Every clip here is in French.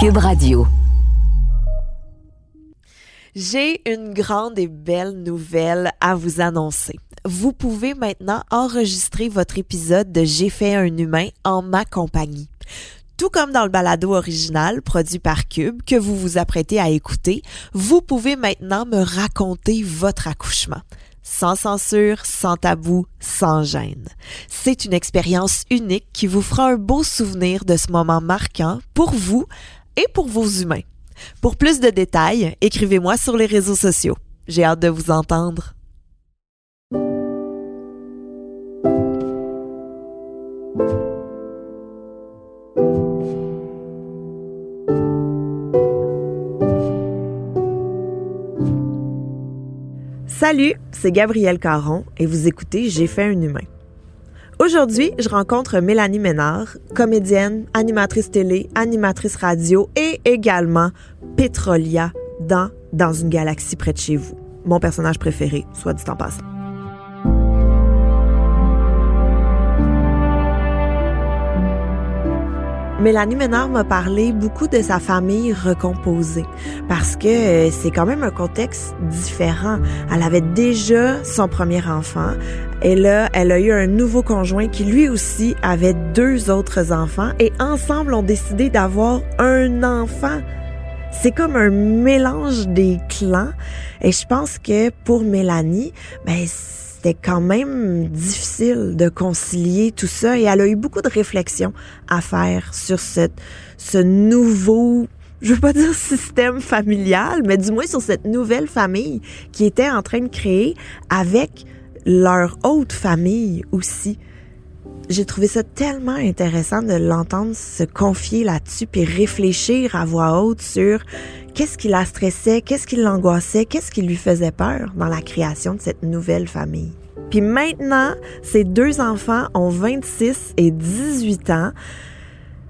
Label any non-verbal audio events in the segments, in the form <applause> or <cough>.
Cube Radio. J'ai une grande et belle nouvelle à vous annoncer. Vous pouvez maintenant enregistrer votre épisode de J'ai fait un humain en ma compagnie. Tout comme dans le balado original produit par Cube que vous vous apprêtez à écouter, vous pouvez maintenant me raconter votre accouchement. Sans censure, sans tabou, sans gêne. C'est une expérience unique qui vous fera un beau souvenir de ce moment marquant pour vous et pour vos humains. Pour plus de détails, écrivez-moi sur les réseaux sociaux. J'ai hâte de vous entendre. Salut, c'est Gabrielle Caron et vous écoutez J'ai fait un humain. Aujourd'hui, je rencontre Mélanie Ménard, comédienne, animatrice télé, animatrice radio et également Pétrolia dans Dans une galaxie près de chez vous. Mon personnage préféré, soit dit en passant. Mélanie Ménard m'a parlé beaucoup de sa famille recomposée parce que euh, c'est quand même un contexte différent. Elle avait déjà son premier enfant et là, elle a eu un nouveau conjoint qui lui aussi avait deux autres enfants et ensemble ont décidé d'avoir un enfant. C'est comme un mélange des clans et je pense que pour Mélanie, ben c'était quand même difficile de concilier tout ça et elle a eu beaucoup de réflexions à faire sur ce, ce nouveau je veux pas dire système familial, mais du moins sur cette nouvelle famille qui était en train de créer avec leur haute famille aussi. J'ai trouvé ça tellement intéressant de l'entendre se confier là-dessus puis réfléchir à voix haute sur qu'est-ce qui la stressait, qu'est-ce qui l'angoissait, qu'est-ce qui lui faisait peur dans la création de cette nouvelle famille. Puis maintenant, ces deux enfants ont 26 et 18 ans.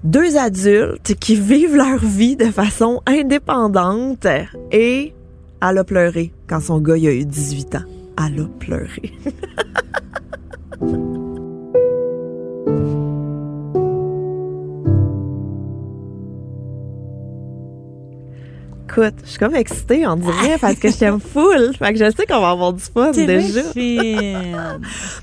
Deux adultes qui vivent leur vie de façon indépendante et elle a pleuré quand son gars il a eu 18 ans. Elle a pleuré. <laughs> Écoute, je suis comme excitée, on dirait, parce que je t'aime full. Fait que je sais qu'on va avoir du fun déjà.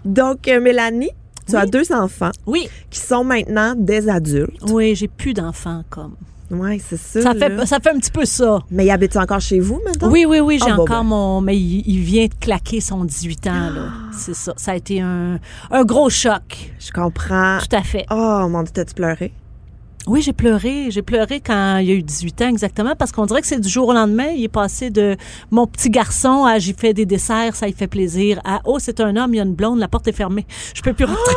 Donc, euh, Mélanie, tu Oui. as deux enfants Oui, qui sont maintenant des adultes. oui, j'ai plus d'enfants comme. Oui, c'est ça. Ça là. fait, ça fait un petit peu ça. Mais ils habitent encore chez vous maintenant? Oui, oui, oui, j'ai Ah, encore ben. mon. Mais il, il vient de claquer son 18 ans, là. C'est ça. Ça a été un, un gros choc. Je comprends. Tout à fait. Oh mon Dieu, t'as-tu pleuré? Oui, j'ai pleuré. J'ai pleuré quand il a eu 18 ans, exactement, parce qu'on dirait que c'est du jour au lendemain. Il est passé de mon petit garçon à j'ai fait des desserts, ça il fait plaisir, à oh, c'est un homme, il y a une blonde, la porte est fermée. Je peux plus rentrer.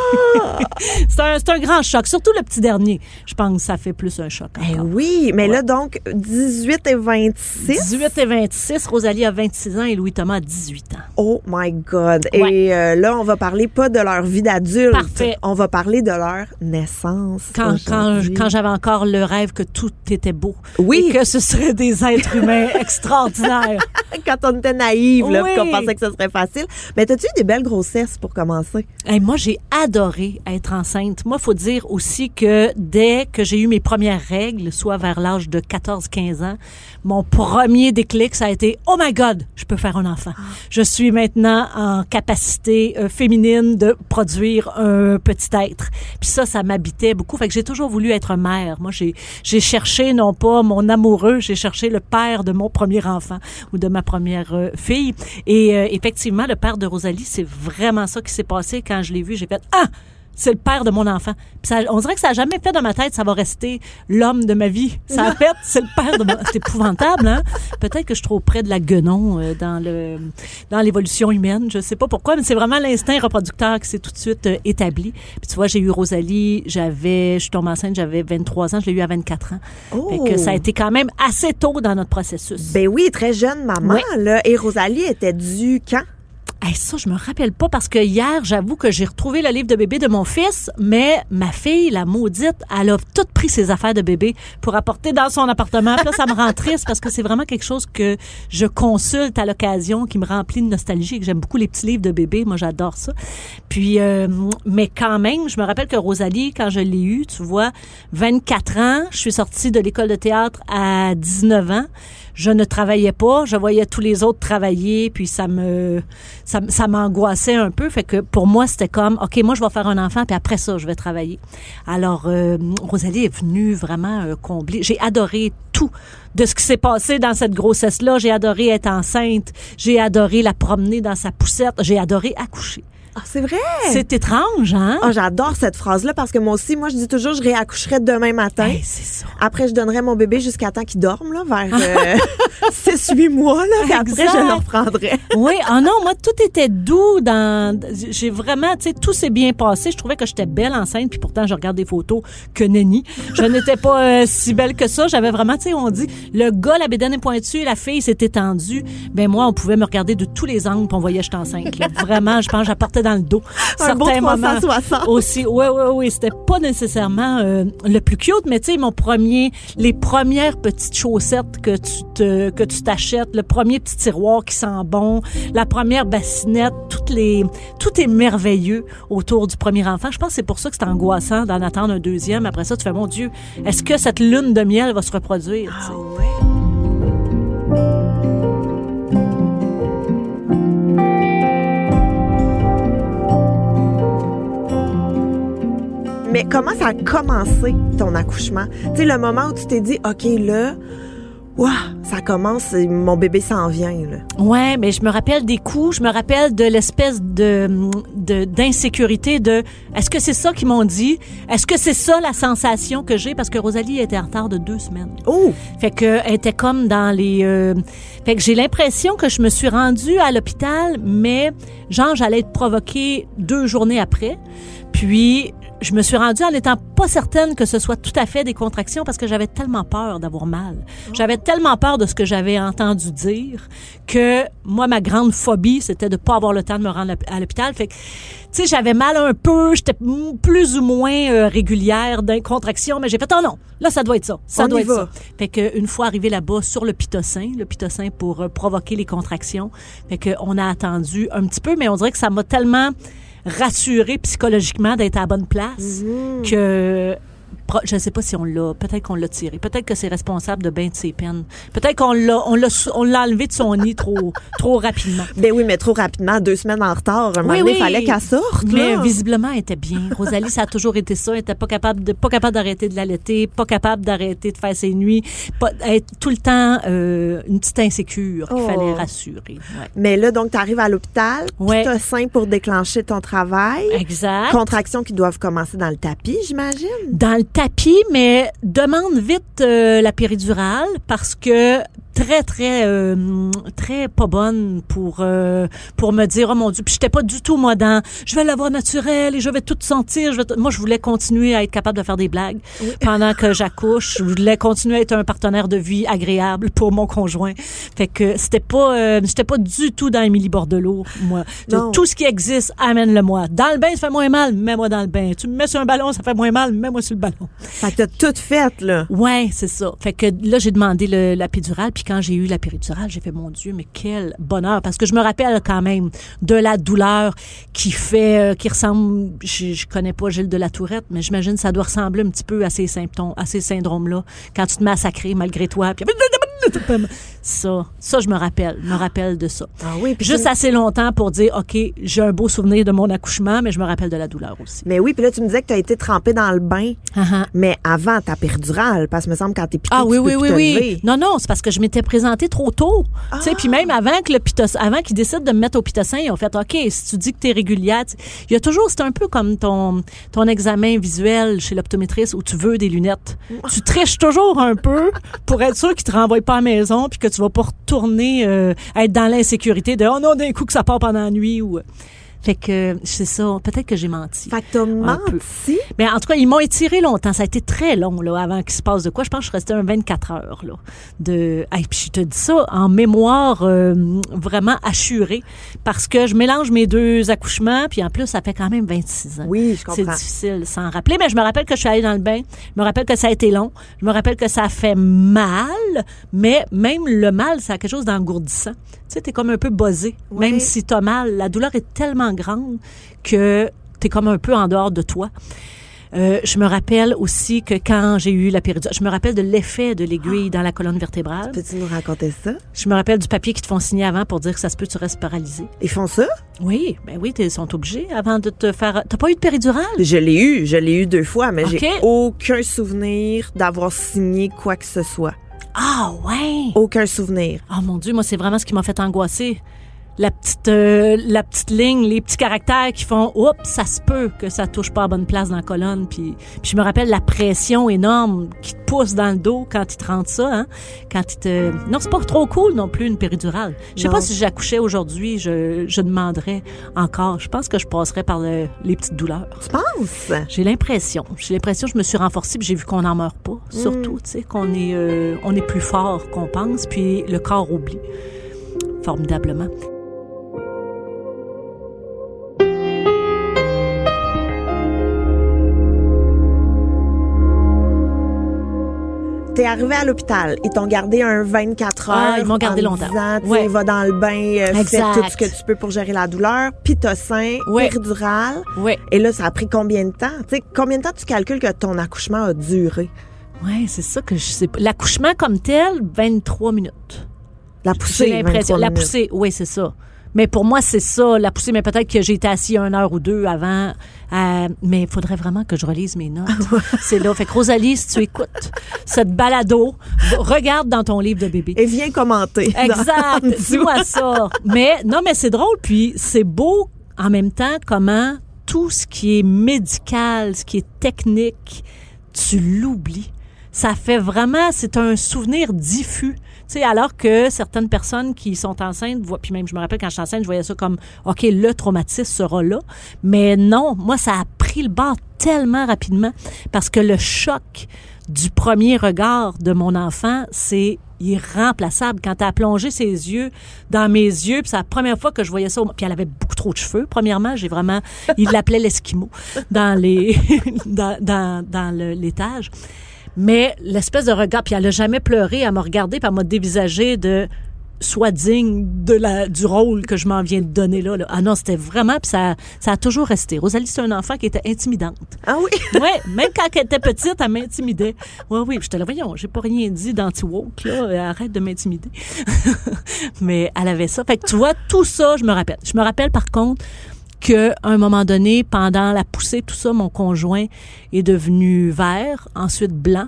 <laughs> c'est un, un grand choc. Surtout le petit dernier. Je pense que ça fait plus un choc. Eh oui, mais là, donc, 18 et 26. 18 et 26, Rosalie a 26 ans et Louis-Thomas a 18 ans. Oh my God. Ouais. Et euh, là, on va parler pas de leur vie d'adulte. Parfait. On va parler de leur naissance. Quand, quand, quand j'avais encore le rêve que tout était beau. Oui. Et que ce seraient des êtres humains <laughs> extraordinaires. quand on était naïve, là, Oui. qu'on pensait que ce serait facile. Mais t'as-tu eu des belles grossesses pour commencer? Hey, moi, j'ai adoré être enceinte. Moi, faut dire aussi que dès que j'ai eu mes premières règles, soit vers l'âge de 14-15 ans, mon premier déclic, ça a été « Oh my God, je peux faire un enfant. Je suis maintenant en capacité euh, féminine de produire un petit être. » Puis ça, ça m'habitait beaucoup. Fait que j'ai toujours voulu être Moi, j'ai j'ai cherché non pas mon amoureux, j'ai cherché le père de mon premier enfant ou de ma première euh, fille. Et euh, effectivement, le père de Rosalie, c'est vraiment ça qui s'est passé quand je l'ai vu. J'ai fait ah c'est le père de mon enfant. Puis ça, on dirait que ça a jamais fait dans ma tête, ça va rester l'homme de ma vie. Ça a fait, c'est le père de mon... C'est épouvantable, hein? Peut-être que je suis trop près de la guenon euh, dans le dans l'évolution humaine. Je sais pas pourquoi, mais c'est vraiment l'instinct reproducteur qui s'est tout de suite euh, établi. Puis tu vois, j'ai eu Rosalie, j'avais, je suis tombée enceinte, j'avais 23 ans, je l'ai eu à 24 ans. Oh. Fait que ça a été quand même assez tôt dans notre processus. Ben oui, très jeune maman, là. Et Rosalie était due quand? Ça, je me rappelle pas parce que hier, j'avoue que j'ai retrouvé le livre de bébé de mon fils, mais ma fille, la maudite, elle a tout pris ses affaires de bébé pour apporter dans son appartement. Puis là, ça me rend triste parce que c'est vraiment quelque chose que je consulte à l'occasion, qui me remplit de nostalgie que j'aime beaucoup les petits livres de bébé. Moi, j'adore ça. Puis, euh, mais quand même, je me rappelle que Rosalie, quand je l'ai eue, tu vois, 24 ans, je suis sortie de l'école de théâtre à 19 ans je ne travaillais pas, je voyais tous les autres travailler, puis ça me ça, ça m'angoissait un peu. Fait que pour moi, c'était comme, OK, moi, je vais faire un enfant, puis après ça, je vais travailler. Alors, euh, Rosalie est venue vraiment euh, combler. J'ai adoré tout de ce qui s'est passé dans cette grossesse-là. J'ai adoré être enceinte. J'ai adoré la promener dans sa poussette. J'ai adoré accoucher. Ah, c'est vrai? C'est étrange, hein? Ah, j'adore cette phrase-là parce que moi aussi, moi, je dis toujours, je réaccoucherai demain matin. Hey, c'est ça. Après, je donnerai mon bébé jusqu'à temps qu'il dorme, là, vers euh, <laughs> 6-8 mois, là. Puis après, je le reprendrai. Oui, ah non, moi tout était doux dans j'ai vraiment tu sais tout s'est bien passé, je trouvais que j'étais belle enceinte puis pourtant je regarde des photos que nenni. Je n'étais pas euh, si belle que ça, j'avais vraiment tu sais on dit le gars la bédaine est pointue, la fille s'est étendue. Ben moi on pouvait me regarder de tous les angles, puis on voyait que j'étais enceinte. là. Vraiment, je pense j'apportais dans le dos. Un beau 360. aussi. Oui, oui, oui, c'était pas nécessairement euh, le plus cute, mais tu sais mon premier les premières petites chaussettes que tu te que tu t'achètes, le premier petit tiroir qui sent bon, la première bassinette, toutes les, tout est merveilleux autour du premier enfant. Je pense que c'est pour ça que c'est angoissant d'en attendre un deuxième. Après ça, tu fais, mon Dieu, est-ce que cette lune de miel va se reproduire? Ah ouais. Mais comment ça a commencé ton accouchement? Tu sais, le moment où tu t'es dit, OK, là, ouah, ça commence, mon bébé s'en vient, là. Ouais, mais je me rappelle des coups, je me rappelle de l'espèce de de- d'insécurité de, est-ce que c'est ça qu'ils m'ont dit? Est-ce que c'est ça la sensation que j'ai? Parce que Rosalie était en retard de deux semaines. Oh! Fait que elle était comme dans les. euh, fait que j'ai l'impression que je me suis rendue à l'hôpital, mais genre j'allais être provoquée deux journées après. Puis je me suis rendue en n'étant pas certaine que ce soit tout à fait des contractions parce que j'avais tellement peur d'avoir mal. J'avais tellement peur de ce que j'avais entendu dire que moi ma grande phobie c'était de pas avoir le temps de me rendre à l'hôpital. Fait que tu sais j'avais mal un peu, j'étais plus ou moins euh, régulière d'un contraction, mais j'ai fait oh non, là ça doit être ça, ça On doit être va. ça. Fait que une fois arrivé là-bas sur le pitocin, le pitocin pour euh, provoquer les contractions, fait que on a attendu un petit peu, mais on dirait que ça m'a tellement rassuré psychologiquement d'être à la bonne place que pro- je ne sais pas si on l'a, peut-être qu'on l'a tiré, peut-être que c'est responsable de bien de ses peines, peut-être qu'on l'a, on l'a, on l'a enlevé de son nid trop, <laughs> trop rapidement. Ben oui, mais trop rapidement, deux semaines en retard. Un moment Oui, donné, oui. il fallait qu'elle sorte, Mais là. visiblement, elle était bien. Rosalie, ça a toujours été ça. Elle était pas capable de, pas capable d'arrêter de l'allaiter, pas capable d'arrêter de faire ses nuits, pas, être tout le temps euh, une petite insécure qu'il Oh. fallait rassurer. Ouais. Mais là, donc, tu arrives à l'hôpital, Ouais. tu sein pour déclencher ton travail. Exact. Contractions qui doivent commencer dans le tapis, j'imagine. dans le tapis, mais demande vite euh, la péridurale parce que très très euh, très pas bonne pour euh, pour me dire oh mon dieu puis j'étais pas du tout moi dans je vais l'avoir naturel et je vais tout sentir je vais moi je voulais continuer à être capable de faire des blagues <laughs> pendant que j'accouche. Je voulais continuer à être un partenaire de vie agréable pour mon conjoint. Fait que c'était pas euh, j'étais pas du tout dans Émilie Bordelot moi. Non. tout ce qui existe amène-le moi dans le bain ça fait moins mal mets-moi dans le bain. Tu me mets sur un ballon ça fait moins mal mets-moi sur le ballon Fait que t'as tout fait, là. Ouais, c'est ça. Fait que là, j'ai demandé le- la péridurale, puis quand j'ai eu la péridurale, j'ai fait mon Dieu, mais quel bonheur, parce que je me rappelle quand même de la douleur qui fait, euh, qui ressemble, je, je connais pas Gilles de la Tourette, mais j'imagine que ça doit ressembler un petit peu à ces symptômes, à ces syndromes-là, quand tu te sacrer malgré toi, puis ça, ça, je me rappelle, me rappelle de ça. Ah oui, Juste tu- assez longtemps pour dire, OK, j'ai un beau souvenir de mon accouchement, mais je me rappelle de la douleur aussi. Mais oui, puis là, tu me disais que tu as été trempée dans le bain, Ah, ah. mais avant ta péridurale, parce que me semble quand t'es Ah tu oui, peux oui, oui, oui. lever. Non, non, c'est parce que je m'étais présentée trop tôt. Tu sais, puis même avant que le pitos, avant qu'ils décident de me mettre au pitocin, ils ont fait, OK, si tu dis que t'es régulière, tu- il y a toujours, c'est un peu comme ton, ton examen visuel chez l'optométriste où tu veux des lunettes. <laughs> Tu triches toujours un peu pour être sûr qu'ils te renvoient pas à la maison puis que tu vas pas retourner, euh, être dans l'insécurité de, oh non, d'un coup que ça part pendant la nuit ou, Fait que c'est ça. Peut-être que j'ai menti. Fait que t'as menti? Mais en tout cas, ils m'ont étiré longtemps. Ça a été très long là, avant qu'il se passe de quoi. Je pense que je restais un 24 heures. Là, de... Hey, puis je te dis ça en mémoire euh, vraiment assurée parce que je mélange mes deux accouchements. Puis en plus, ça fait quand même 26 ans. Oui, je C'est comprends. difficile sans rappeler, mais je me rappelle que je suis allée dans le bain. Je me rappelle que ça a été long. Je me rappelle que ça a fait mal, mais même le mal, ça a quelque chose d'engourdissant. Tu sais, t'es comme un peu buzzé. Oui. Même si t'as mal, la douleur est tellement grande que t'es comme un peu en dehors de toi. Euh, je me rappelle aussi que quand j'ai eu la péridurale, je me rappelle de l'effet de l'aiguille dans la colonne vertébrale. Peux-tu nous raconter ça? Je me rappelle du papier qu'ils te font signer avant pour dire que ça se peut tu restes paralysé. Ils font ça? Oui, ben oui, ils sont obligés avant de te faire. T'as pas eu de péridurale? Je l'ai eu, je l'ai eu deux fois, mais j'ai Ok. aucun souvenir d'avoir signé quoi que ce soit. Ah ouais. Aucun souvenir. Oh mon Dieu, moi, c'est vraiment ce qui m'a fait angoisser. La petite, euh, la petite ligne, les petits caractères qui font, oups, ça se peut que ça touche pas à bonne place dans la colonne. Puis, puis je me rappelle la pression énorme qui te pousse dans le dos quand ils te rentrent ça. Hein? Quand ils te... Non, c'est pas trop cool non plus une péridurale. Je sais pas si j'accouchais aujourd'hui, je, je demanderais encore. Je pense que je passerais par le- les petites douleurs. Tu penses? J'ai l'impression. J'ai l'impression que je me suis renforcée puis j'ai vu qu'on n'en meurt pas. Surtout, tu sais, qu'on est, euh, on est plus fort qu'on pense puis le corps oublie. Formidablement. T'es arrivé à l'hôpital. Ils t'ont gardé un 24 heures. Ah, ils m'ont gardé en longtemps. disant, Ouais. va dans le bain, euh, fais tout ce que tu peux pour gérer la douleur. Pitocin, Ouais. péridurale. Oui. Et là, ça a pris combien de temps? Tu sais, combien de temps tu calcules que ton accouchement a duré? Ouais, c'est ça que je sais pas. L'accouchement comme tel, 23 minutes. La poussée, l'impression. 23 La poussée, oui, c'est ça. Mais pour moi, c'est ça, la poussée. Mais peut-être que j'ai été assis une heure ou deux avant. euh, mais il faudrait vraiment que je relise mes notes. <laughs> c'est là. Fait que Rosalie, si tu écoutes cette balado, regarde dans ton livre de bébé. Et viens commenter. Exact. <laughs> Dis-moi <laughs> ça. Mais non, mais c'est drôle. Puis c'est beau en même temps comment tout ce qui est médical, ce qui est technique, tu l'oublies. Ça fait vraiment, c'est un souvenir diffus. Tu sais, alors que certaines personnes qui sont enceintes, voient- puis même je me rappelle quand j'étais enceinte, je voyais ça comme, OK, le traumatisme sera là. Mais non, moi, ça a pris le bord tellement rapidement parce que le choc du premier regard de mon enfant, c'est irremplaçable. Quand elle a plongé ses yeux dans mes yeux, puis c'est la première fois que je voyais ça. Puis elle avait beaucoup trop de cheveux. Premièrement, j'ai vraiment, il l'appelait l'esquimau dans les, <laughs> dans, dans, dans l'étage. Mais l'espèce de regard, puis elle a jamais pleuré, elle m'a regardé, puis elle m'a dévisagé de sois digne de la, du rôle que je m'en viens de donner là. là. Ah non, c'était vraiment, puis ça, ça a toujours resté. Rosalie, c'est un enfant qui était intimidante. Ah oui? <laughs> Ouais, même quand elle était petite, elle m'intimidait. Ouais, oui, puis j'étais là, voyons, j'ai pas rien dit d'anti-woke, là, arrête de m'intimider. <laughs> Mais elle avait ça. Fait que tu vois, tout ça, je me rappelle. Je me rappelle par contre que à un moment donné, pendant la poussée, tout ça, mon conjoint est devenu vert, ensuite blanc.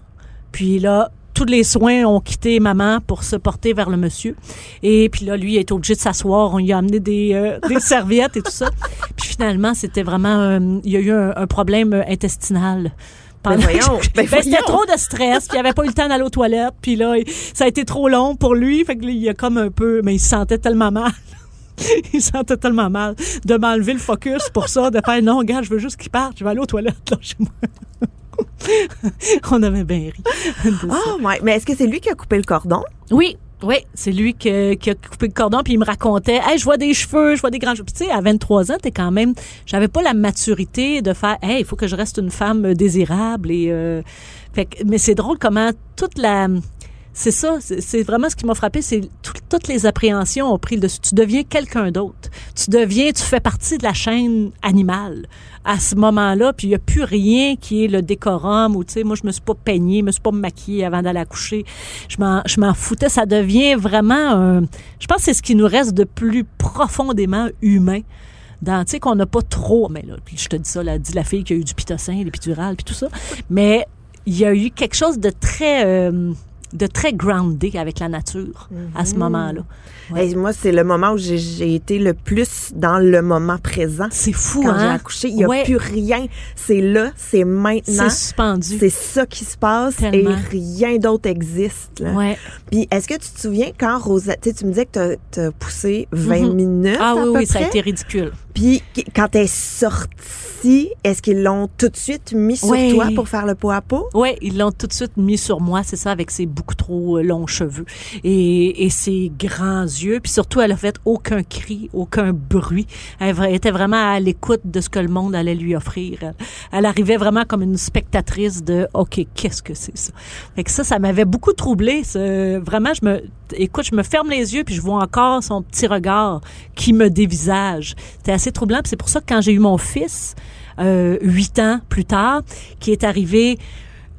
Puis là, tous les soins ont quitté maman pour se porter vers le monsieur. Et puis là, lui, il est obligé de s'asseoir. On lui a amené des, euh, <laughs> des serviettes et tout ça. Puis finalement, c'était vraiment... euh, il y a eu un, un problème euh, intestinal. Ben voyons, ben <laughs> Ben, c'était trop de stress, puis il avait pas eu le temps d'aller aux toilettes, puis là, ça a été trop long pour lui, fait que là, il a comme un peu, mais il se sentait tellement mal. <laughs> il se sentait tellement mal de m'enlever le focus pour ça, de faire non, regarde, je veux juste qu'il parte, je vais aller aux toilettes là chez moi. <laughs> On avait bien ri. Oh, <laughs> ouais. Mais est-ce que c'est lui qui a coupé le cordon? Oui, oui, c'est lui que- qui a coupé le cordon puis il me racontait, hey, je vois des cheveux, je vois des grands cheveux. Puis tu sais, à 23 ans, t'es quand même, j'avais pas la maturité de faire, hey, il faut que je reste une femme désirable et euh, fait que- mais c'est drôle comment toute la c'est ça, c'est vraiment ce qui m'a frappé, c'est tout- toutes les appréhensions ont pris le dessus. Tu deviens quelqu'un d'autre. Tu deviens, tu fais partie de la chaîne animale à ce moment-là, puis il y a plus rien qui est le décorum ou tu sais, moi je me suis pas peignée, je me suis pas maquillée avant d'aller m'en je m'en foutais, ça devient vraiment un je pense que c'est ce qui nous reste de plus profondément humain. Dans, tu sais, qu'on n'a pas trop, mais là, puis je te dis ça, là, dit la fille qui a eu du pitocin, l'épidurale, puis tout ça. Mais il y a eu quelque chose de très, euh, de très groundé avec la nature à ce moment-là. Ouais. Hey, moi, c'est le moment où j'ai- j'ai été le plus dans le moment présent. C'est fou, Quand j'ai hein? accouché, il n'y a Ouais. plus rien. C'est là, c'est maintenant. C'est suspendu. C'est ça qui se passe Tellement. et rien d'autre existe. Là. Ouais. Puis est-ce que tu te souviens quand Rosa, tu tu me disais que t'as- t'as poussé 20 Mhm. minutes Ah à oui, peu oui, ça a été ridicule. Puis qu- quand elle est sortie, est-ce qu'ils l'ont tout de suite mis sur Oui. toi pour faire le pot à pot? Ouais, ils l'ont tout de suite mis sur moi, c'est ça, avec ses beaucoup trop euh, longs cheveux et, et ses grands yeux. Puis surtout, elle a fait aucun cri, aucun bruit. Elle était vraiment à l'écoute de ce que le monde allait lui offrir. Elle, elle arrivait vraiment comme une spectatrice de OK, qu'est-ce que c'est ça? Fait que ça, ça m'avait beaucoup troublé. Vraiment, je me, écoute, je me ferme les yeux puis je vois encore son petit regard qui me dévisage. C'était assez troublant. C'est pour ça que quand j'ai eu mon fils, euh, huit ans plus tard, qui est arrivé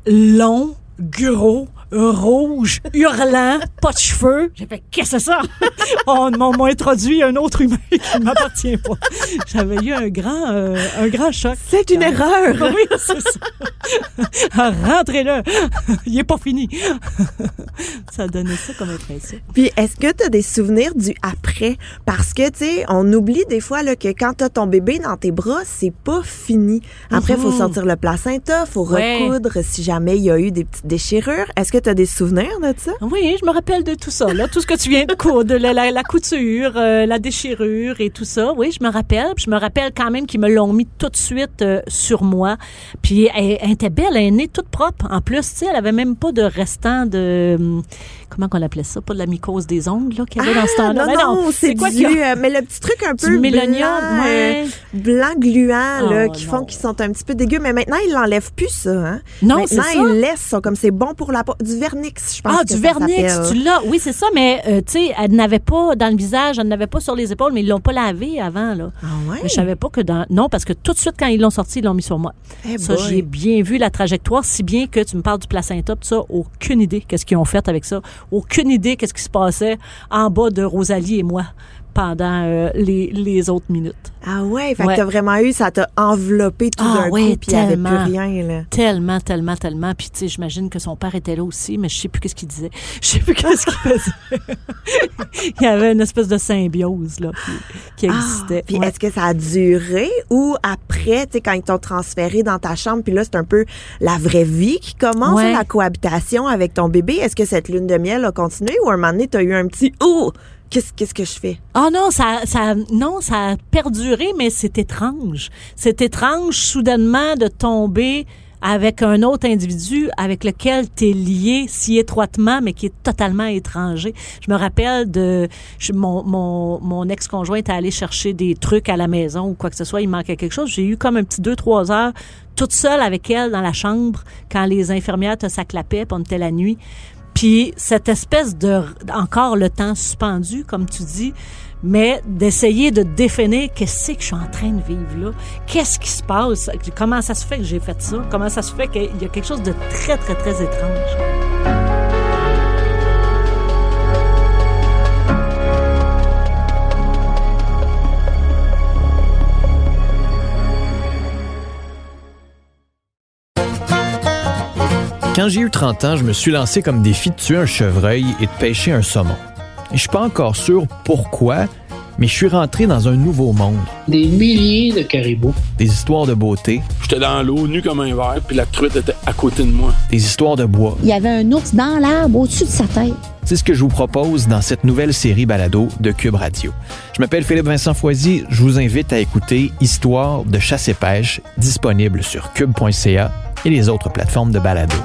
long, gros, rouge, hurlant, pas de cheveux. J'ai fait, qu'est-ce que c'est ça? <laughs> On m'a m'a introduit un autre humain qui m'appartient pas. J'avais eu un grand, euh, un grand choc. C'est une erreur! Oui, c'est ça. Rentrez-le. Il est pas fini. ça donnait ça comme impression. Puis est-ce que tu as des souvenirs du après? Parce que, tu sais, on oublie des fois là, que quand tu as ton bébé dans tes bras, c'est pas fini. Après, il faut Mhm. sortir le placenta, faut Ouais. recoudre si jamais il y a eu des petites déchirures. Est-ce que tu as des souvenirs de ça? Oui, je me rappelle de tout ça, là, tout ce que tu viens de coudre, la, la, couture, euh, la déchirure et tout ça. Oui, je me rappelle. Puis je me rappelle quand même qu'ils me l'ont mis tout de suite euh, sur moi. Puis elle, elle était belle, elle est née toute propre. En plus, tu sais, elle avait même pas de restant de comment qu'on appelait ça, pas de la mycose des ongles là qu'il y avait dans ce temps-là. non, Mais non, c'est quoi du, a? euh, mais le petit truc un peu mélonium, blanc, ouais. euh, blanc gluant, là, Oh, qui non. font qu'ils sont un petit peu dégueux. Mais maintenant, ils l'enlèvent plus, ça, hein? Non, c'est Maintenant, ça. ils laissent ça, comme c'est bon pour la peau. Du vernix, je pense Ah, que du ça vernix, tu l'as. Oui, c'est ça, mais euh, tu sais, elle n'avait pas dans le visage, elle n'avait pas sur les épaules, mais ils l'ont pas lavé avant, là. Ah ouais? Mais je savais pas que dans. Non, parce que tout de suite, quand ils l'ont sorti, ils l'ont mis sur moi. Eh ça, j'ai bien vu la trajectoire, si bien que tu me parles du placenta, ça, aucune idée qu'est-ce qu'ils ont fait avec ça. Aucune idée qu'est-ce qui se passait en bas de Rosalie et moi pendant euh, les, les autres minutes. Ah ouais, fait Ouais. que t'as vraiment eu, ça t'a enveloppé tout Ah d'un ouais, coup, puis il n'y avait plus tellement. rien, là. Tellement, tellement, tellement. Puis, tu sais, j'imagine que son père était là aussi, mais je sais plus qu'est-ce qu'il disait. <laughs> Je sais plus qu'est-ce qu'il faisait. <laughs> Il y avait une espèce de symbiose, là, qui, qui Ah, existait. puis Ouais. est-ce que ça a duré ou après, tu sais, quand ils t'ont transféré dans ta chambre, puis là, c'est un peu la vraie vie qui commence, la cohabitation avec ton bébé. Est-ce que cette lune de miel a continué ou à un moment donné, t'as eu un petit « Oh! Qu'est-ce qu'est-ce que je fais? Ah non, ça, ça, non, ça a perduré, mais c'est étrange. C'est étrange soudainement de tomber avec un autre individu avec lequel tu es lié si étroitement, mais qui est totalement étranger. Je me rappelle de mon, mon, mon ex-conjoint était allé chercher des trucs à la maison ou quoi que ce soit, il manquait quelque chose. J'ai eu comme un petit deux, trois heures toute seule avec elle dans la chambre quand les infirmières te s'acclapaient, puis on était la nuit. Puis cette espèce de encore le temps suspendu, comme tu dis, mais d'essayer de définir qu'est-ce que je suis en train de vivre là, qu'est-ce qui se passe, comment ça se fait que j'ai fait ça, comment ça se fait qu'il y a quelque chose de très très très étrange? Quand j'ai eu 30 ans, je me suis lancé comme défi de tuer un chevreuil et de pêcher un saumon. Et je suis pas encore sûr pourquoi, mais je suis rentré dans un nouveau monde. Des milliers de caribous. Des histoires de beauté, J'étais dans l'eau, nu comme un verre, puis la truite était à côté de moi. des histoires de bois. Il y avait un ours dans l'arbre au-dessus de sa tête. C'est ce que je vous propose dans cette nouvelle série balado de Cube Radio. Je m'appelle Philippe Vincent Foisy, je vous invite à écouter Histoire de chasse et pêche, disponible sur cube.ca et les autres plateformes de balado.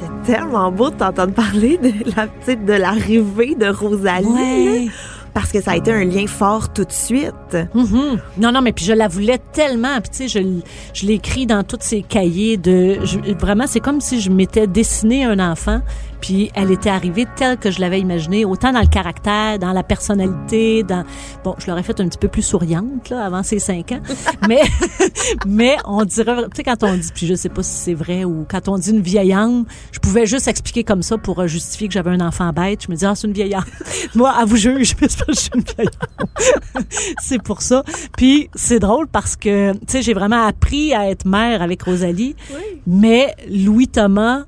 C'est tellement beau de t'entendre parler de la petite de l'arrivée de Rosalie. Ouais. Parce que ça a été un lien fort tout de suite. Mhm. Non, non, mais puis je la voulais tellement. Puis tu sais, je, je l'ai écrit dans tous ces cahiers de. je- vraiment, c'est comme si je m'étais dessiné un enfant. Puis elle était arrivée telle que je l'avais imaginée, autant dans le caractère, dans la personnalité, dans. Bon, je l'aurais fait un petit peu plus souriante là avant ses cinq ans, <laughs> mais <laughs> mais on dirait, tu sais, quand on dit, puis je sais pas si c'est vrai ou quand on dit une vieille âme, je pouvais juste expliquer comme ça pour euh, justifier que j'avais un enfant bête. Je me dis ah c'est une vieille âme. <laughs> Moi, à vous juge, je c'est pour ça. Puis c'est drôle parce que tu sais j'ai vraiment appris à être mère avec Rosalie, mais Louis Thomas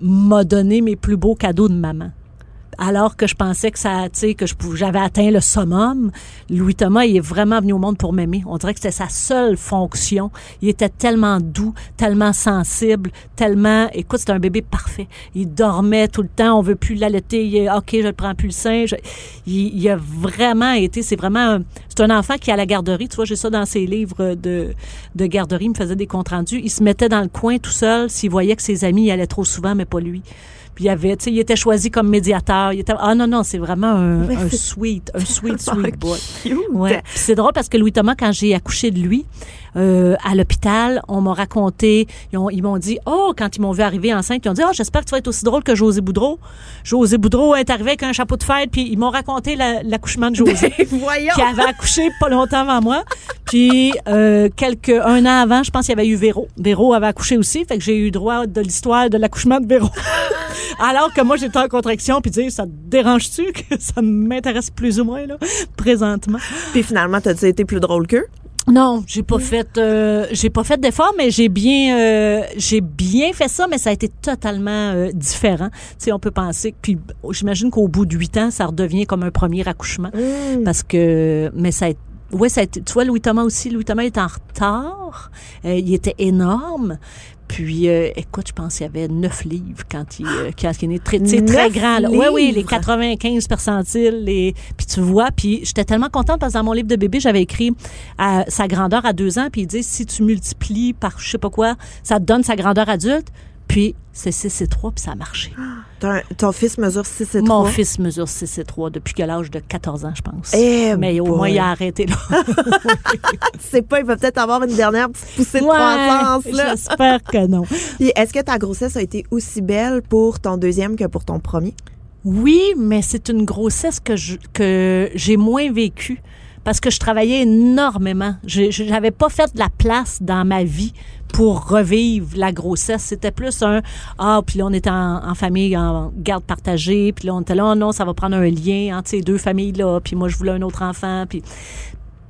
m'a donné mes plus beaux cadeaux de maman. Alors que je pensais que ça, que j'avais atteint le summum, Louis Thomas, il est vraiment venu au monde pour m'aimer. On dirait que c'était sa seule fonction. Il était tellement doux, tellement sensible, tellement, écoute, c'était un bébé parfait. Il dormait tout le temps, on veut plus l'allaiter, il est, ok, je le prends plus le sein. Il, il a vraiment été, c'est vraiment, c'est un enfant qui à la garderie, tu vois, j'ai ça dans ses livres de, de garderie, il me faisait des comptes rendus. Il se mettait dans le coin tout seul s'il voyait que ses amis y allaient trop souvent, mais pas lui. Puis il y avait, tu sais, il était choisi comme médiateur. Il était, ah non, non, c'est vraiment un, un sweet, un <laughs> sweet, sweet boy. Ouais. C'est drôle parce que Louis Thomas, quand j'ai accouché de lui euh, à l'hôpital, on m'a raconté, ils, ont- ils m'ont dit, oh, quand ils m'ont vu arriver enceinte, ils ont dit, oh, j'espère que tu vas être aussi drôle que José Boudreau. José Boudreau est arrivé avec un chapeau de fête, puis ils m'ont raconté la- l'accouchement de José. <laughs> Voyons. qui avait accouché pas longtemps avant moi. Puis euh, quelques un an avant, je pense qu'il y avait eu Véro. Véro avait accouché aussi, fait que j'ai eu droit de l'histoire de l'accouchement de Véro. <laughs> Alors que moi j'étais en contraction puis dire ça te dérange-tu que ça m'intéresse plus ou moins là présentement? Puis finalement, t'as-tu été plus drôle qu'eux? Non, j'ai pas fait euh, j'ai pas fait d'effort mais j'ai bien euh, j'ai bien fait ça mais ça a été totalement euh, différent. Tu sais on peut penser que puis j'imagine qu'au bout de huit ans ça redevient comme un premier accouchement parce que mais ça a été Ouais, ça a été, tu vois, Louis Thomas aussi. Louis Thomas est en retard. Euh, il était énorme. Puis, euh, écoute, je pense qu'il y avait neuf livres quand il, euh, quand il est né. Très, très grand. là. Ouais, oui, les livres? 95 percentiles. Les... Puis tu vois, puis j'étais tellement contente parce que dans mon livre de bébé, j'avais écrit à sa grandeur à deux ans. Puis il dit, si tu multiplies par je sais pas quoi, ça te donne sa grandeur adulte. Puis c'est 6 et 3, puis ça a marché. Ton, ton fils mesure 6 et 3. Mon fils mesure 6 et 3 depuis que l'âge de 14 ans, je pense. Eh Mais au boy. moins, il a arrêté là. <laughs> Tu sais pas, il va peut-être avoir une dernière petite poussée de Ouais, croissance. J'espère que non. Puis est-ce que ta grossesse a été aussi belle pour ton deuxième que pour ton premier? Oui, mais c'est une grossesse que je, que j'ai moins vécue parce que je travaillais énormément. Je j'avais pas fait de la place dans ma vie pour revivre la grossesse. C'était plus un ah puis là on était en, famille en garde partagée, puis là on était là oh non ça va prendre un lien entre ces deux familles là, puis moi je voulais un autre enfant,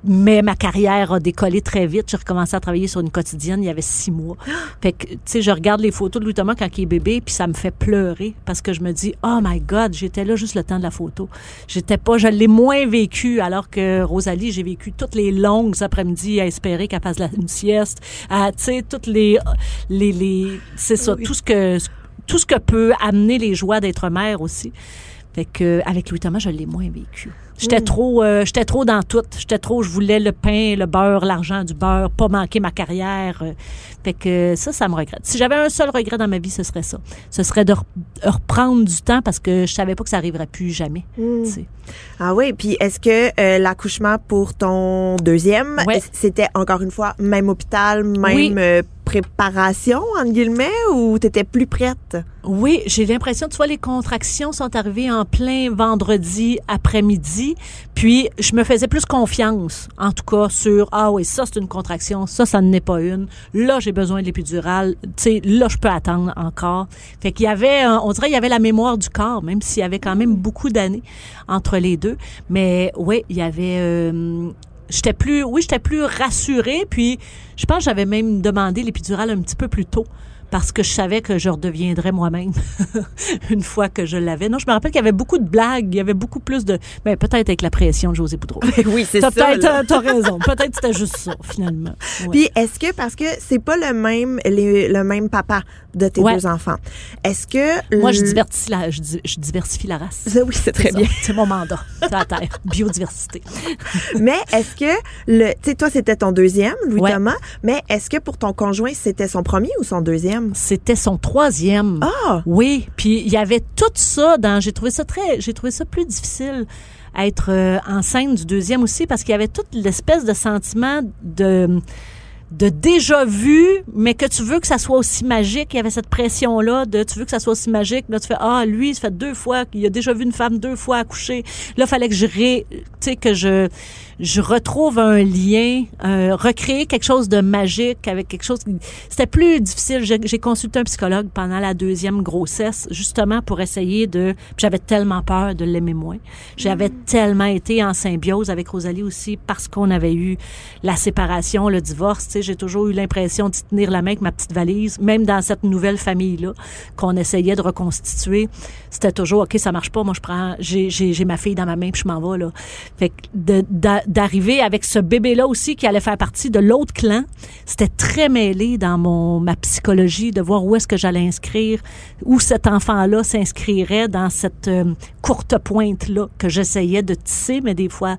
mais ma carrière a décollé très vite. J'ai recommencé à travailler sur une quotidienne il y avait six mois. Fait que, tu sais, je regarde les photos de Louis Thomas quand il est bébé, puis ça me fait pleurer parce que je me dis, oh my God, j'étais là juste le temps de la photo. J'étais pas, je l'ai moins vécu, alors que Rosalie, j'ai vécu toutes les longues après-midi à espérer qu'elle fasse la, une sieste, à, tu sais, toutes les, les, les, c'est ça, tout ce que, tout ce que peut amener les joies d'être mère aussi. Fait que avec Louis Thomas, je l'ai moins vécu. J'étais trop, euh, j'étais trop dans tout. J'étais trop, je voulais le pain, le beurre, l'argent du beurre, pas manquer ma carrière. euh. Fait que ça, ça me regrette. Si j'avais un seul regret dans ma vie, ce serait ça. Ce serait de re- reprendre du temps parce que je savais pas que ça arriverait plus jamais. sais. Ah oui, puis est-ce que euh, l'accouchement pour ton deuxième, Ouais. c'était encore une fois même hôpital, même Oui. Préparation, entre guillemets, ou t'étais plus prête? Oui, j'ai l'impression, tu vois, les contractions sont arrivées en plein vendredi après-midi, puis je me faisais plus confiance, en tout cas, sur, ah oui, ça c'est une contraction, ça, ça n'est pas une, là j'ai besoin de l'épidurale, tu sais, là je peux attendre encore. Fait qu'il y avait, on dirait, il y avait la mémoire du corps, même s'il y avait quand même beaucoup d'années entre les deux, mais oui, il y avait... euh, J'étais plus, oui, j'étais plus rassurée. Puis, je pense que j'avais même demandé l'épidurale un petit peu plus tôt parce que je savais que je redeviendrais moi-même <laughs> une fois que je l'avais. Non, je me rappelle qu'il y avait beaucoup de blagues, il y avait beaucoup plus de, ben peut-être avec la pression de José Boudreau. <laughs> oui, c'est ça. peut-être, euh, t'as raison. Peut-être que c'était juste ça finalement. <laughs> Ouais. Puis est-ce que parce que c'est pas le même les- le même papa de tes Ouais. deux enfants, est-ce que Moi, je le- diversifie la, je, je diversifie la race. Oui, c'est très ça. bien. <laughs> C'est mon mandat. La terre. Biodiversité. <laughs> Mais est-ce que le, tu sais, toi c'était ton deuxième, Louis Ouais. Thomas, mais est-ce que pour ton conjoint c'était son premier ou son deuxième? C'était son troisième. Ah, Oui, puis il y avait tout ça dans. J'ai trouvé ça très. J'ai trouvé ça plus difficile à être euh, enceinte du deuxième aussi parce qu'il y avait toute l'espèce de sentiment de de déjà vu, mais que tu veux que ça soit aussi magique. Il y avait cette pression-là de tu veux que ça soit aussi magique. Là, tu fais Ah, lui, ça fait deux fois qu'il a déjà vu une femme deux fois accoucher. Là, fallait que je ré, tu sais, que je, je retrouve un lien, euh, recréer quelque chose de magique avec quelque chose. C'était plus difficile. J'ai consulté un psychologue pendant la deuxième grossesse, justement pour essayer de. J'avais tellement peur de l'aimer moins. J'avais tellement été en symbiose avec Rosalie aussi parce qu'on avait eu la séparation, le divorce. Tu sais, j'ai toujours eu l'impression d'y tenir la main avec ma petite valise, même dans cette nouvelle famille là qu'on essayait de reconstituer. C'était toujours ok, ça marche pas. Moi, je prends, j'ai ma fille dans ma main puis je m'en vais là. Fait que de- d'a- d'arriver avec ce bébé là aussi qui allait faire partie de l'autre clan, c'était très mêlé dans mon ma psychologie de voir où est-ce que j'allais inscrire, où cet enfant là s'inscrirait dans cette euh, courte pointe là que j'essayais de tisser, mais des fois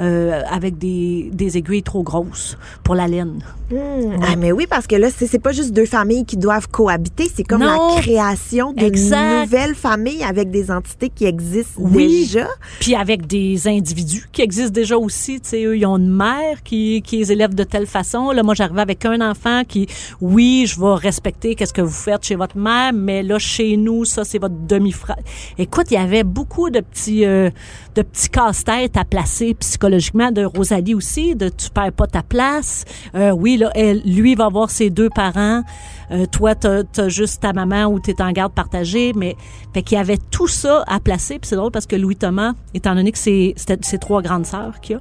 euh, avec des des aiguilles trop grosses pour la laine. Hmm. Ah, mais oui, parce que là, c'est c'est pas juste deux familles qui doivent cohabiter, c'est comme Non. la création d'une nouvelle famille avec des entités qui existent Oui. déjà. Puis avec des individus qui existent déjà aussi, eux, ils ont une mère qui, qui les élève de telle façon. Là, moi, j'arrivais avec un enfant qui, oui, je vais respecter qu'est-ce que vous faites chez votre mère, mais là, chez nous, ça, c'est votre demi-frère. Écoute, il y avait beaucoup de petits, euh, de petits casse-têtes à placer psychologiquement, de Rosalie aussi, de tu perds pas ta place. Euh, oui, là, lui va voir ses deux parents. Euh, toi, t'as as juste ta maman ou t'es en garde partagée, mais fait qu'il y avait tout ça à placer. Puis c'est drôle parce que Louis Thomas, étant donné que c'est ses trois grandes sœurs qu'il a,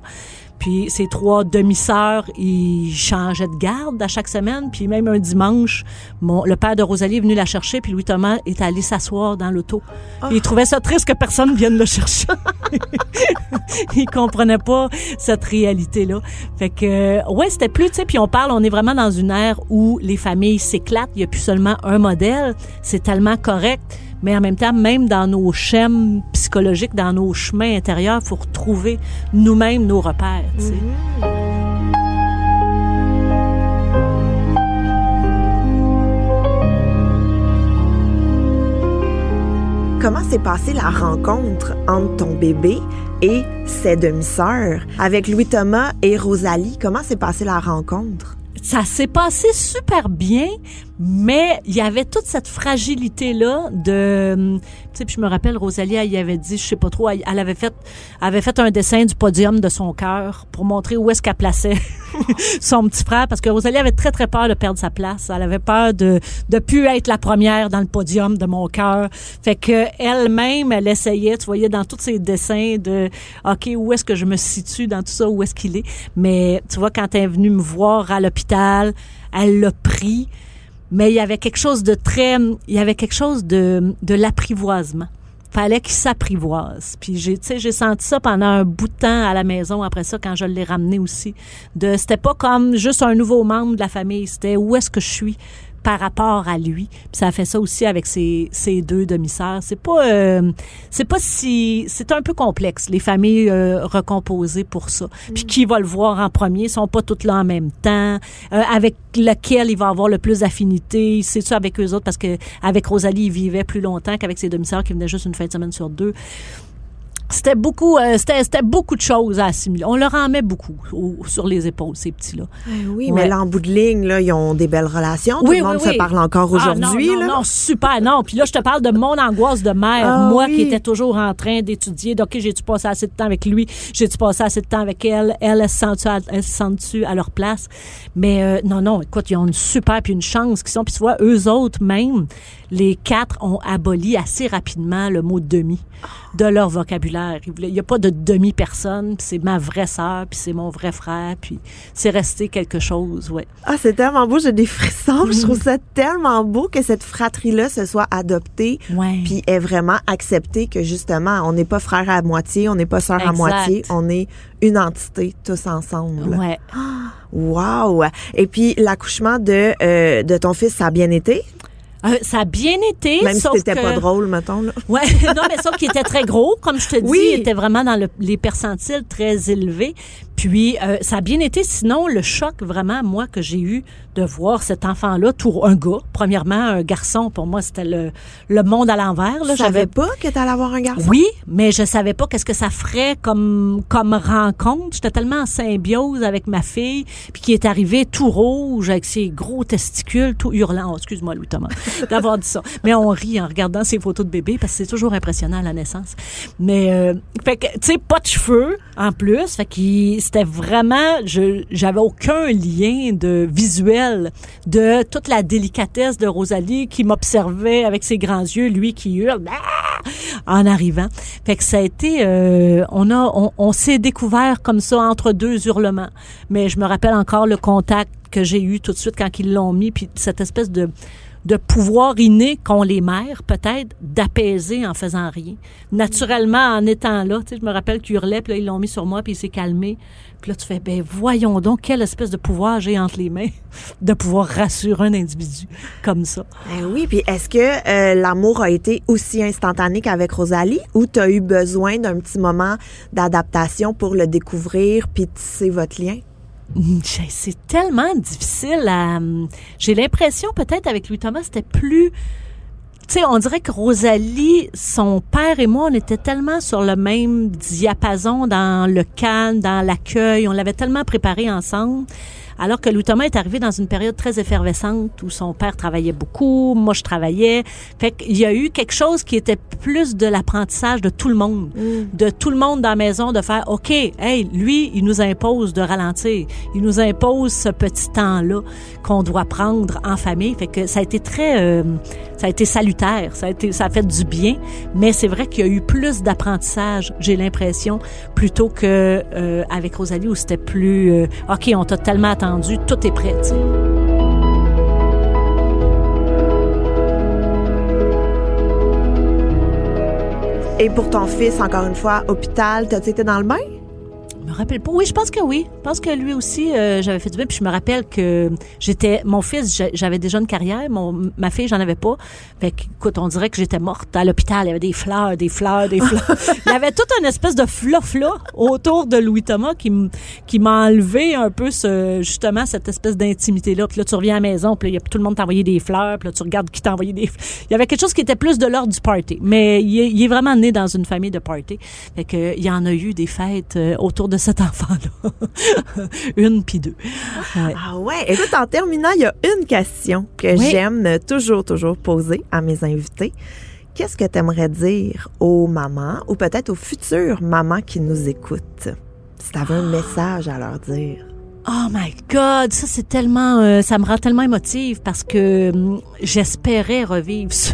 puis ses trois demi-sœurs, ils changeaient de garde à chaque semaine. Puis même un dimanche, mon, le père de Rosalie est venu la chercher, puis Louis Thomas est allé s'asseoir dans l'auto. Il trouvait ça triste que personne vienne le chercher. <laughs> il comprenait pas cette réalité-là. Fait que, ouais, c'était plus, tu sais, puis on parle, on est vraiment dans une ère où les familles s'éclatent. Il y a plus seulement un modèle. C'est tellement correct. Mais en même temps, même dans nos schèmes dans nos chemins intérieurs, faut retrouver nous-mêmes nos repères, tu sais. Comment s'est passée la rencontre entre ton bébé et ses demi-sœurs? Avec Louis Thomas et Rosalie? Comment s'est passée la rencontre? ça s'est passé super bien, mais il y avait toute cette fragilité là de tu sais puis je me rappelle Rosalie elle y avait dit je sais pas trop elle, avait fait avait fait un dessin du podium de son cœur pour montrer où est-ce qu'elle plaçait <laughs> son petit frère parce que Rosalie avait très très peur de perdre sa place, elle avait peur de de plus être la première dans le podium de mon cœur. Fait que elle-même elle essayait, tu voyais dans tous ses dessins de OK, où est-ce que je me situe dans tout ça, où est-ce qu'il est? Mais tu vois quand elle est venue me voir à l'hôpital, elle l'a pris mais il y avait quelque chose de très il y avait quelque chose de de l'apprivoisement. Fallait qu'il s'apprivoise. Puis j'ai tu sais j'ai senti ça pendant un bout de temps à la maison après ça quand je l'ai ramené aussi. De c'était pas comme juste un nouveau membre de la famille c'était où est-ce que je suis? Par rapport à lui. Puis ça a fait ça aussi avec ses, ses deux demi-sœurs. C'est pas euh, c'est pas si c'est un peu complexe les familles euh, recomposées pour ça. Puis qui va le voir en premier, ils sont pas toutes là en même temps. Euh, avec lequel il va avoir le plus d'affinité, c'est ça avec eux autres parce que avec Rosalie, il vivait plus longtemps qu'avec ses demi-sœurs qui venaient juste une fin de semaine sur deux. C'était beaucoup, euh, c'était, c'était beaucoup de choses à assimiler. On leur en met beaucoup au- sur les épaules, ces petits-là. oui, Ouais. mais là, en bout de ligne, là, ils ont des belles relations. Tout Oui, le monde oui, se oui. parle encore Ah, aujourd'hui. non, non, super, non. Puis là, je te parle de mon angoisse de mère. Ah moi oui. qui étais toujours en train d'étudier. Donc, OK, j'ai-tu passé assez de temps avec lui? J'ai-tu passé assez de temps avec elle? Elle, elle se sent-tu à, se à leur place? Mais euh, non, non, écoute, ils ont une super puis une chance qui sont. Puis tu vois, eux autres même, les quatre ont aboli assez rapidement le mot demi de leur vocabulaire. Il n'y a pas de demi-personne. puis C'est ma vraie sœur, puis c'est mon vrai frère. Puis c'est resté quelque chose, ouais. Ah, c'est tellement beau, j'ai des frissons. Je trouve ça tellement beau que cette fratrie-là se soit adoptée. Ouais. Puis est vraiment acceptée que justement, on n'est pas frères à moitié, on n'est pas sœurs à moitié, on est une entité tous ensemble. Ouais. <gasps> Wow! Et puis l'accouchement de, euh, de ton fils, ça a bien été? Euh, ça a bien été, Même si sauf c'était que... pas drôle, mettons. Là. Ouais, <laughs> non, mais sauf qu'il était très gros, comme je te dis, Oui. il était vraiment dans le- les percentiles très élevés. Puis euh, ça a bien été. Sinon, le choc vraiment, moi, que j'ai eu de voir cet enfant-là, tout un gars, premièrement un garçon, pour moi, c'était le, le monde à l'envers. Là, Je savais pas que t'allais avoir un garçon? oui, mais je savais pas qu'est-ce que ça ferait comme comme rencontre. J'étais tellement en symbiose avec ma fille, puis qui est arrivé tout rouge avec ses gros testicules, tout hurlant. Oh, excuse-moi Louis Thomas <laughs> d'avoir dit ça. Mais on rit en regardant ses photos de bébé parce que c'est toujours impressionnant à la naissance. Mais euh, fait que tu sais pas de cheveux en plus, fait qu'il c'était vraiment, je j'avais aucun lien de visuel de toute la délicatesse de Rosalie qui m'observait avec ses grands yeux, lui qui hurle Ah! en arrivant. Fait que ça a été, euh, on a, on, s'est découvert comme ça entre deux hurlements. Mais je me rappelle encore le contact que j'ai eu tout de suite quand ils l'ont mis, puis cette espèce de de pouvoir inné qu'ont les mères, peut-être, d'apaiser en faisant rien. Naturellement, en étant là, tu sais, je me rappelle qu'il hurlait, puis là, ils l'ont mis sur moi, puis il s'est calmé. Puis là, tu fais, ben voyons donc, quelle espèce de pouvoir j'ai entre les mains <laughs> de pouvoir rassurer un individu comme ça. Ben oui, puis est-ce que euh, l'amour a été aussi instantané qu'avec Rosalie ou tu as eu besoin d'un petit moment d'adaptation pour le découvrir puis tisser votre lien? C'est tellement difficile à... J'ai l'impression peut-être avec Louis Thomas, c'était plus... Tu sais, on dirait que Rosalie, son père et moi, on était tellement sur le même diapason dans le calme, dans l'accueil. On l'avait tellement préparé ensemble. Alors que Louis Thomas est arrivé dans une période très effervescente où son père travaillait beaucoup, moi je travaillais. Fait qu'il y a eu quelque chose qui était plus de l'apprentissage de tout le monde, de tout le monde dans la maison, de faire OK, hey, lui, il nous impose de ralentir, il nous impose ce petit temps-là qu'on doit prendre en famille. Fait que ça a été très, euh, ça a été salutaire, ça a été, ça fait du bien. Mais c'est vrai qu'il y a eu plus d'apprentissage, j'ai l'impression, plutôt que euh, avec Rosalie où c'était plus euh, OK, on t'a tellement attendu, tout est prêt. Et pour ton fils, encore une fois, hôpital, t'as-tu été dans le bain? Je me rappelle pas. Oui, je pense que oui. Je pense que lui aussi, euh, j'avais fait du bien. Puis je me rappelle que j'étais, mon fils, j'a- j'avais déjà une carrière. Mon, ma fille, j'en avais pas. Fait que, écoute, on dirait que j'étais morte à l'hôpital. Il y avait des fleurs, des fleurs, des fleurs. <laughs> Il y avait toute une espèce de fluff là autour de Louis Thomas qui qui m'a enlevé un peu ce, justement, cette espèce d'intimité là. Puis là, tu reviens à la maison, puis là, tout le monde t'a envoyé des fleurs. Puis là, tu regardes qui t'a envoyé des fleurs. Il y avait quelque chose qui était plus de l'ordre du party. Mais il est, il est vraiment né dans une famille de party. Fait que, il y en a eu des fêtes euh, autour de cet enfant-là. <laughs> une puis deux. Ouais. Ah ouais. Écoute, en terminant, il y a une question que Oui. j'aime toujours, toujours poser à mes invités. Qu'est-ce que tu aimerais dire aux mamans ou peut-être aux futures mamans qui nous écoutent? Si tu avais un message à leur dire. Oh my God, ça c'est tellement, euh, ça me rend tellement émotive parce que hum, j'espérais revivre <laughs> ce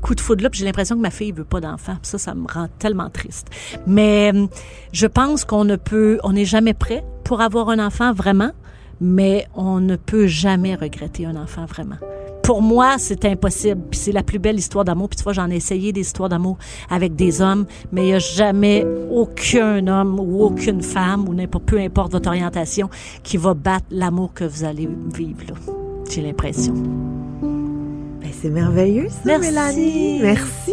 coup de foudre-là. puis J'ai l'impression que ma fille veut pas d'enfant. Ça, ça me rend tellement triste. Mais hum, je pense qu'on ne peut, on n'est jamais prêt pour avoir un enfant vraiment, mais on ne peut jamais regretter un enfant vraiment. Pour moi, c'est impossible. Puis c'est la plus belle histoire d'amour. Puis tu vois, j'en ai essayé des histoires d'amour avec des hommes, mais il n'y a jamais aucun homme ou aucune femme ou n'importe peu importe votre orientation qui va battre l'amour que vous allez vivre là. J'ai l'impression. Ben, c'est merveilleux, ça, Merci. Mélanie. Merci.